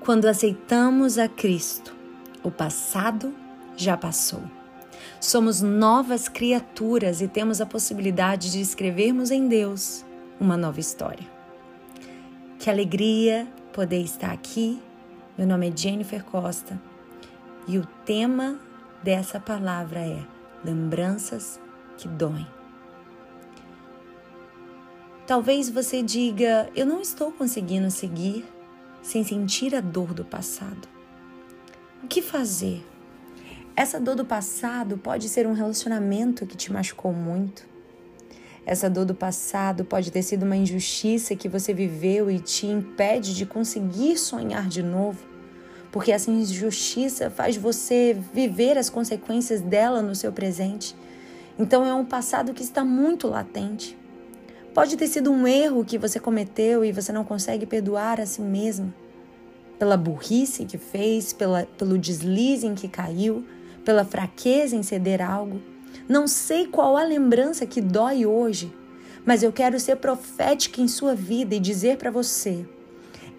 Quando aceitamos a Cristo, o passado já passou. Somos novas criaturas e temos a possibilidade de escrevermos em Deus uma nova história. Que alegria poder estar aqui. Meu nome é Jennifer Costa e o tema dessa palavra é lembranças que doem. Talvez você diga: Eu não estou conseguindo seguir sem sentir a dor do passado. O que fazer? Essa dor do passado pode ser um relacionamento que te machucou muito. Essa dor do passado pode ter sido uma injustiça que você viveu e te impede de conseguir sonhar de novo, porque essa injustiça faz você viver as consequências dela no seu presente. Então é um passado que está muito latente. Pode ter sido um erro que você cometeu e você não consegue perdoar a si mesma. Pela burrice que fez, pela, pelo deslize em que caiu, pela fraqueza em ceder algo. Não sei qual a lembrança que dói hoje, mas eu quero ser profética em sua vida e dizer para você: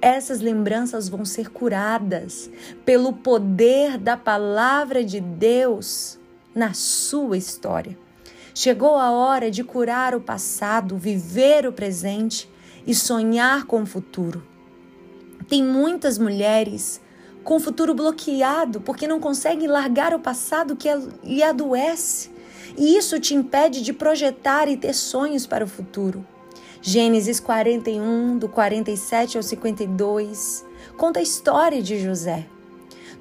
essas lembranças vão ser curadas pelo poder da palavra de Deus na sua história. Chegou a hora de curar o passado, viver o presente e sonhar com o futuro. Tem muitas mulheres com o futuro bloqueado porque não conseguem largar o passado que lhe adoece. E isso te impede de projetar e ter sonhos para o futuro. Gênesis 41, do 47 ao 52, conta a história de José.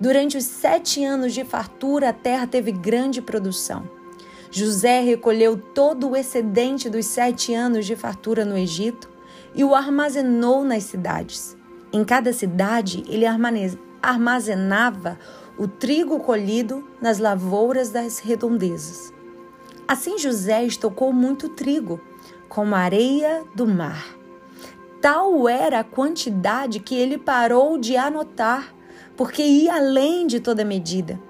Durante os sete anos de fartura, a terra teve grande produção. José recolheu todo o excedente dos sete anos de fartura no Egito e o armazenou nas cidades. Em cada cidade, ele armazenava o trigo colhido nas lavouras das redondezas. Assim José estocou muito trigo, como a areia do mar. Tal era a quantidade que ele parou de anotar, porque ia além de toda medida.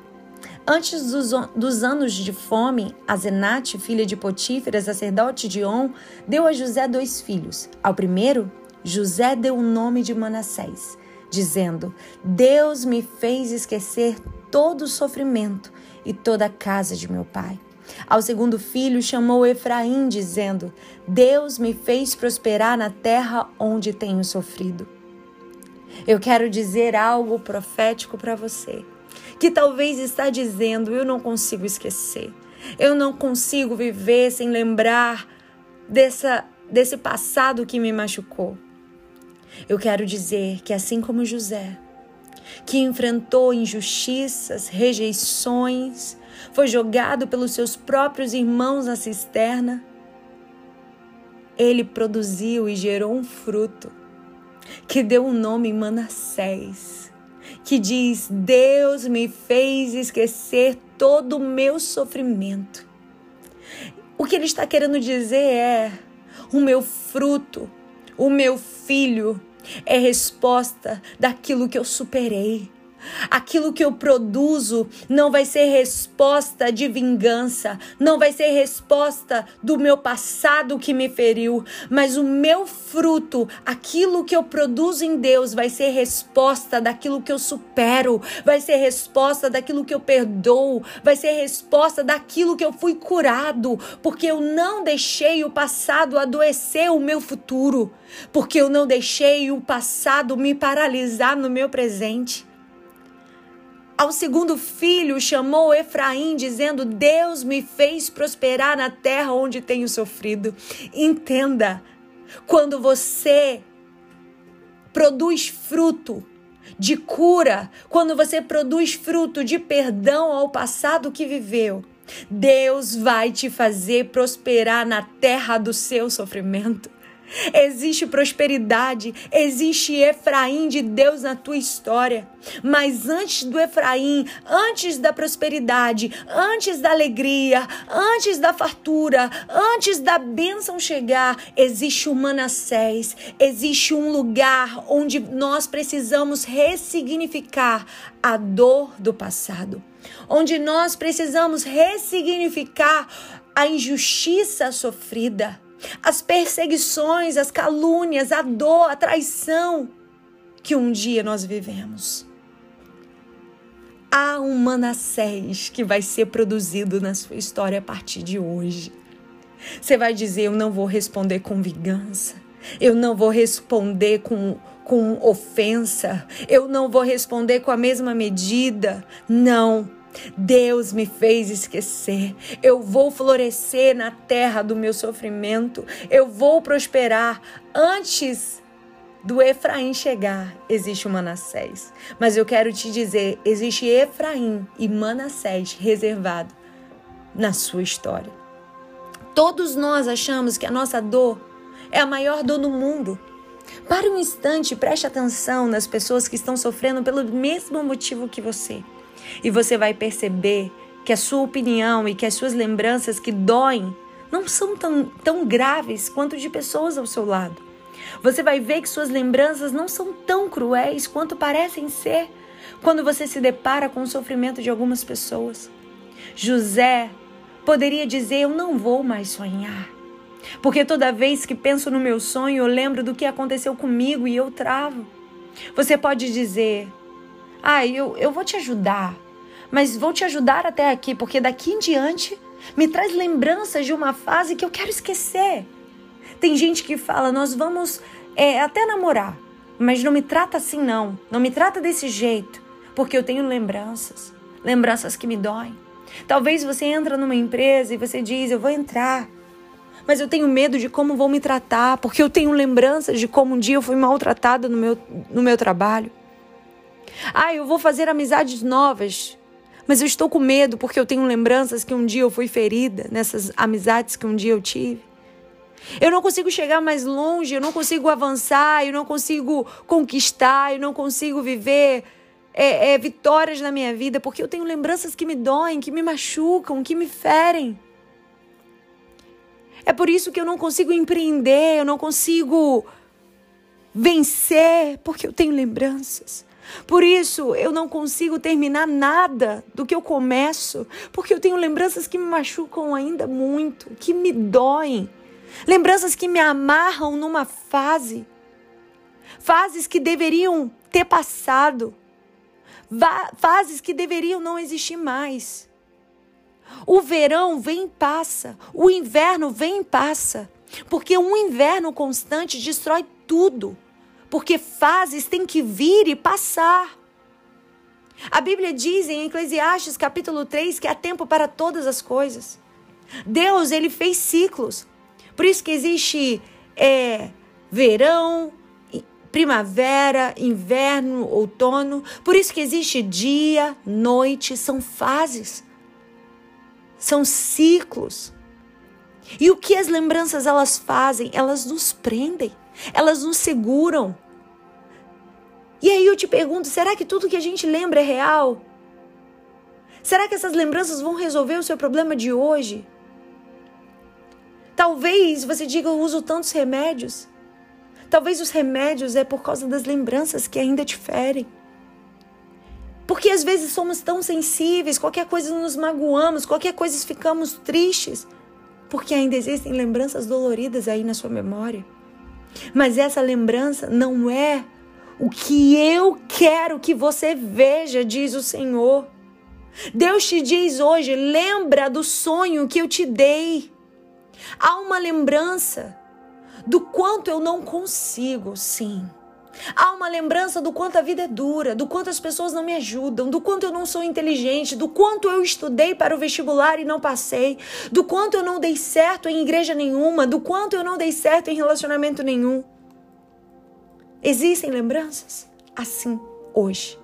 Antes dos, dos, anos de fome, Azenate, filha de Potífera, sacerdote de On, deu a José dois filhos. Ao primeiro, José deu o nome de Manassés, dizendo: Deus me fez esquecer todo o sofrimento e toda a casa de meu pai. Ao segundo filho, chamou Efraim, dizendo: Deus me fez prosperar na terra onde tenho sofrido. Eu quero dizer algo profético para você que talvez está dizendo: eu não consigo esquecer, eu não consigo viver sem lembrar dessa, desse passado que me machucou. Eu quero dizer que, assim como José, que enfrentou injustiças, rejeições, foi jogado pelos seus próprios irmãos na cisterna, ele produziu e gerou um fruto que deu o um nome Manassés que diz: Deus me fez esquecer todo o meu sofrimento. O que ele está querendo dizer é: o meu fruto, o meu filho, é resposta daquilo que eu superei. Aquilo que eu produzo não vai ser resposta de vingança, não vai ser resposta do meu passado que me feriu, mas o meu fruto, aquilo que eu produzo em Deus, vai ser resposta daquilo que eu supero, vai ser resposta daquilo que eu perdoo, vai ser resposta daquilo que eu fui curado, porque eu não deixei o passado adoecer o meu futuro, porque eu não deixei o passado me paralisar no meu presente. Ao segundo filho chamou Efraim, dizendo: Deus me fez prosperar na terra onde tenho sofrido. Entenda, quando você produz fruto de cura, quando você produz fruto de perdão ao passado que viveu, Deus vai te fazer prosperar na terra do seu sofrimento. Existe prosperidade, existe Efraim de Deus na tua história. Mas antes do Efraim, antes da prosperidade, antes da alegria, antes da fartura, antes da bênção chegar, existe o Manassés, existe um lugar onde nós precisamos ressignificar a dor do passado, onde nós precisamos ressignificar a injustiça sofrida as perseguições, as calúnias, a dor, a traição. que um dia nós vivemos. Há um Manassés que vai ser produzido na sua história a partir de hoje. Você vai dizer: Eu não vou responder com vingança, eu não vou responder com, com ofensa, eu não vou responder com a mesma medida. Não. Deus me fez esquecer. Eu vou florescer na terra do meu sofrimento. Eu vou prosperar antes do Efraim chegar, existe o Manassés. Mas eu quero te dizer, existe Efraim e Manassés reservado na sua história. Todos nós achamos que a nossa dor é a maior dor do mundo. Para um instante, preste atenção nas pessoas que estão sofrendo pelo mesmo motivo que você. E você vai perceber que a sua opinião e que as suas lembranças que doem não são tão, tão graves quanto de pessoas ao seu lado. Você vai ver que suas lembranças não são tão cruéis quanto parecem ser quando você se depara com o sofrimento de algumas pessoas. José poderia dizer: Eu não vou mais sonhar. Porque toda vez que penso no meu sonho, eu lembro do que aconteceu comigo e eu travo. Você pode dizer: Ah, eu, eu vou te ajudar, mas vou te ajudar até aqui, porque daqui em diante me traz lembranças de uma fase que eu quero esquecer. Tem gente que fala: Nós vamos é, até namorar, mas não me trata assim, não. Não me trata desse jeito, porque eu tenho lembranças lembranças que me doem. Talvez você entra numa empresa e você diz: Eu vou entrar mas eu tenho medo de como vão me tratar, porque eu tenho lembranças de como um dia eu fui maltratada no meu, no meu trabalho. Ah, eu vou fazer amizades novas, mas eu estou com medo porque eu tenho lembranças que um dia eu fui ferida nessas amizades que um dia eu tive. Eu não consigo chegar mais longe, eu não consigo avançar, eu não consigo conquistar, eu não consigo viver é, é, vitórias na minha vida porque eu tenho lembranças que me doem, que me machucam, que me ferem. É por isso que eu não consigo empreender, eu não consigo vencer, porque eu tenho lembranças. Por isso eu não consigo terminar nada do que eu começo, porque eu tenho lembranças que me machucam ainda muito, que me doem. Lembranças que me amarram numa fase. Fases que deveriam ter passado. Fases que deveriam não existir mais. O verão vem e passa, o inverno vem e passa, porque um inverno constante destrói tudo, porque fases têm que vir e passar. A Bíblia diz em Eclesiastes capítulo 3 que há tempo para todas as coisas. Deus, ele fez ciclos. Por isso que existe é, verão, primavera, inverno, outono. Por isso que existe dia, noite, são fases são ciclos. E o que as lembranças elas fazem? Elas nos prendem, elas nos seguram. E aí eu te pergunto, será que tudo que a gente lembra é real? Será que essas lembranças vão resolver o seu problema de hoje? Talvez você diga, eu uso tantos remédios. Talvez os remédios é por causa das lembranças que ainda te ferem. Porque às vezes somos tão sensíveis, qualquer coisa nos magoamos, qualquer coisa ficamos tristes, porque ainda existem lembranças doloridas aí na sua memória. Mas essa lembrança não é o que eu quero que você veja, diz o Senhor. Deus te diz hoje: lembra do sonho que eu te dei. Há uma lembrança do quanto eu não consigo, sim. Há uma lembrança do quanto a vida é dura, do quanto as pessoas não me ajudam, do quanto eu não sou inteligente, do quanto eu estudei para o vestibular e não passei, do quanto eu não dei certo em igreja nenhuma, do quanto eu não dei certo em relacionamento nenhum. Existem lembranças assim hoje,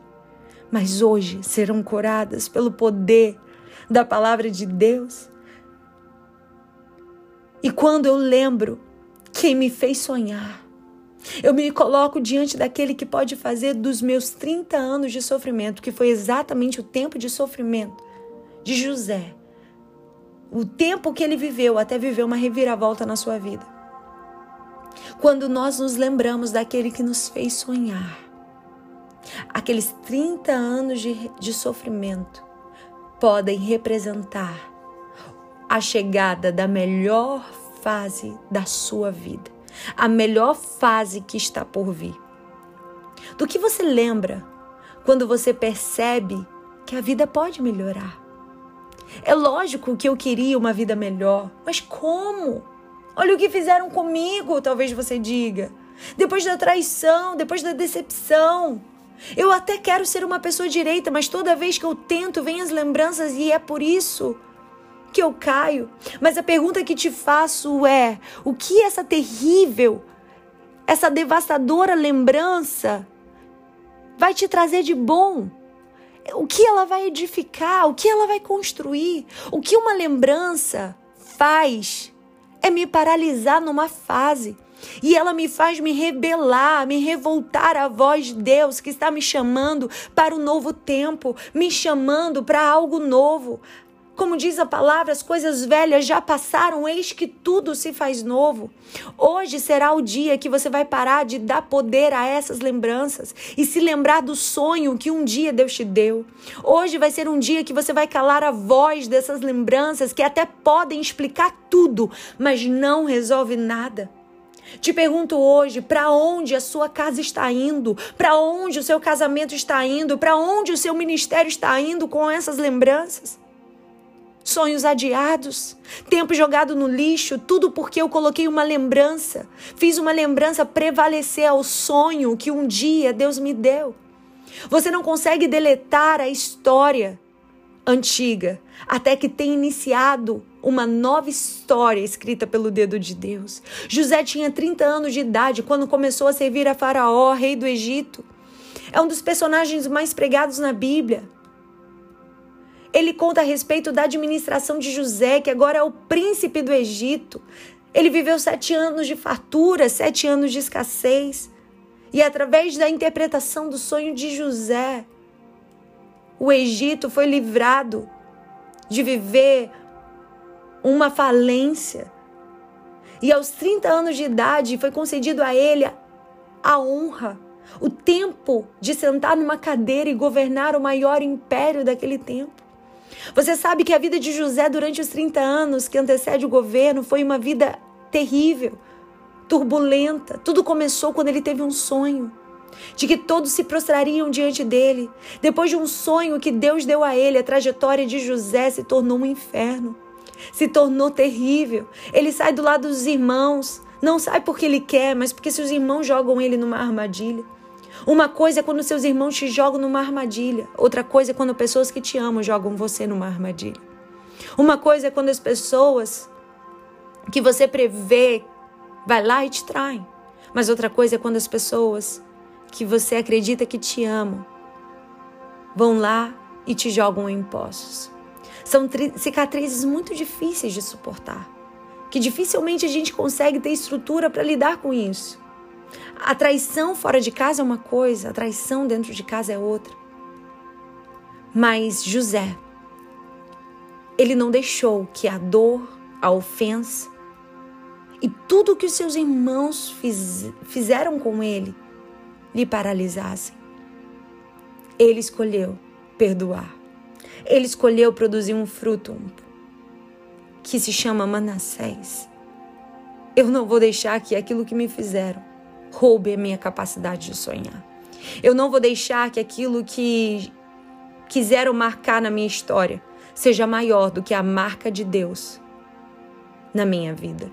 mas hoje serão curadas pelo poder da palavra de Deus. E quando eu lembro quem me fez sonhar, eu me coloco diante daquele que pode fazer dos meus 30 anos de sofrimento, que foi exatamente o tempo de sofrimento de José, o tempo que ele viveu até viver uma reviravolta na sua vida. Quando nós nos lembramos daquele que nos fez sonhar, aqueles 30 anos de, de sofrimento podem representar a chegada da melhor fase da sua vida a melhor fase que está por vir. Do que você lembra quando você percebe que a vida pode melhorar? É lógico que eu queria uma vida melhor, mas como? Olha o que fizeram comigo, talvez você diga. Depois da traição, depois da decepção. Eu até quero ser uma pessoa direita, mas toda vez que eu tento, vem as lembranças e é por isso que eu caio. Mas a pergunta que te faço é: o que essa terrível, essa devastadora lembrança vai te trazer de bom? O que ela vai edificar? O que ela vai construir? O que uma lembrança faz é me paralisar numa fase. E ela me faz me rebelar, me revoltar à voz de Deus que está me chamando para um novo tempo, me chamando para algo novo. Como diz a palavra, as coisas velhas já passaram, eis que tudo se faz novo. Hoje será o dia que você vai parar de dar poder a essas lembranças e se lembrar do sonho que um dia Deus te deu. Hoje vai ser um dia que você vai calar a voz dessas lembranças que até podem explicar tudo, mas não resolve nada. Te pergunto hoje, para onde a sua casa está indo? Para onde o seu casamento está indo? Para onde o seu ministério está indo com essas lembranças? Sonhos adiados, tempo jogado no lixo, tudo porque eu coloquei uma lembrança, fiz uma lembrança prevalecer ao sonho que um dia Deus me deu. Você não consegue deletar a história antiga até que tenha iniciado uma nova história escrita pelo dedo de Deus. José tinha 30 anos de idade quando começou a servir a Faraó, rei do Egito. É um dos personagens mais pregados na Bíblia. Ele conta a respeito da administração de José, que agora é o príncipe do Egito. Ele viveu sete anos de fartura, sete anos de escassez. E através da interpretação do sonho de José, o Egito foi livrado de viver uma falência. E aos 30 anos de idade foi concedido a ele a honra, o tempo de sentar numa cadeira e governar o maior império daquele tempo. Você sabe que a vida de José durante os 30 anos que antecede o governo foi uma vida terrível, turbulenta. Tudo começou quando ele teve um sonho de que todos se prostrariam diante dele. Depois de um sonho que Deus deu a ele, a trajetória de José se tornou um inferno, se tornou terrível. Ele sai do lado dos irmãos, não sai porque ele quer, mas porque seus irmãos jogam ele numa armadilha. Uma coisa é quando seus irmãos te jogam numa armadilha. Outra coisa é quando pessoas que te amam jogam você numa armadilha. Uma coisa é quando as pessoas que você prevê vai lá e te traem. Mas outra coisa é quando as pessoas que você acredita que te amam vão lá e te jogam em poços. São cicatrizes muito difíceis de suportar, que dificilmente a gente consegue ter estrutura para lidar com isso. A traição fora de casa é uma coisa, a traição dentro de casa é outra. Mas José, ele não deixou que a dor, a ofensa e tudo que os seus irmãos fiz, fizeram com ele lhe paralisassem. Ele escolheu perdoar. Ele escolheu produzir um fruto que se chama Manassés. Eu não vou deixar que aquilo que me fizeram roube a minha capacidade de sonhar. Eu não vou deixar que aquilo que quiseram marcar na minha história seja maior do que a marca de Deus na minha vida.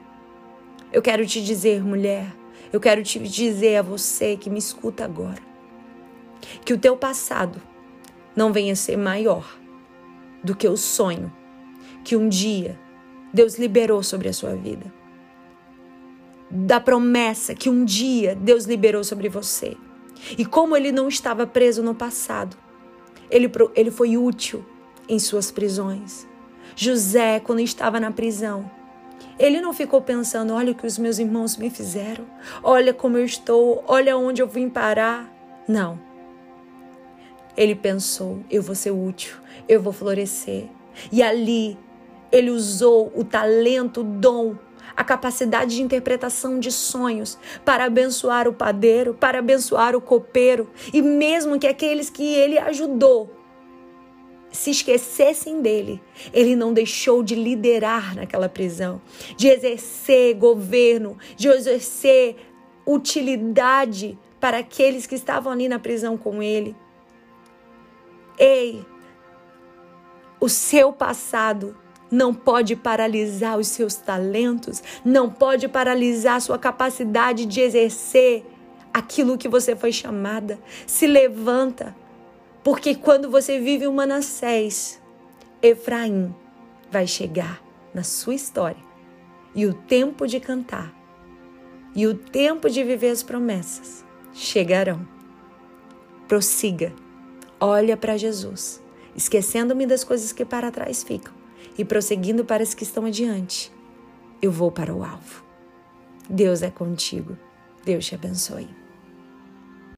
Eu quero te dizer, mulher, eu quero te dizer a você que me escuta agora, que o teu passado não venha ser maior do que o sonho que um dia Deus liberou sobre a sua vida da promessa que um dia Deus liberou sobre você. E como ele não estava preso no passado, ele, ele foi útil em suas prisões. José, quando estava na prisão, ele não ficou pensando: olha o que os meus irmãos me fizeram, olha como eu estou, olha onde eu vim parar. Não. Ele pensou: eu vou ser útil, eu vou florescer. E ali ele usou o talento, o dom a capacidade de interpretação de sonhos para abençoar o padeiro, para abençoar o copeiro e mesmo que aqueles que ele ajudou se esquecessem dele, ele não deixou de liderar naquela prisão, de exercer governo, de exercer utilidade para aqueles que estavam ali na prisão com ele. Ei, o seu passado não pode paralisar os seus talentos, não pode paralisar a sua capacidade de exercer aquilo que você foi chamada. Se levanta, porque quando você vive o Manassés, Efraim vai chegar na sua história e o tempo de cantar e o tempo de viver as promessas chegarão. Prossiga, olha para Jesus, esquecendo-me das coisas que para trás ficam e prosseguindo para as que estão adiante. Eu vou para o alvo. Deus é contigo. Deus te abençoe.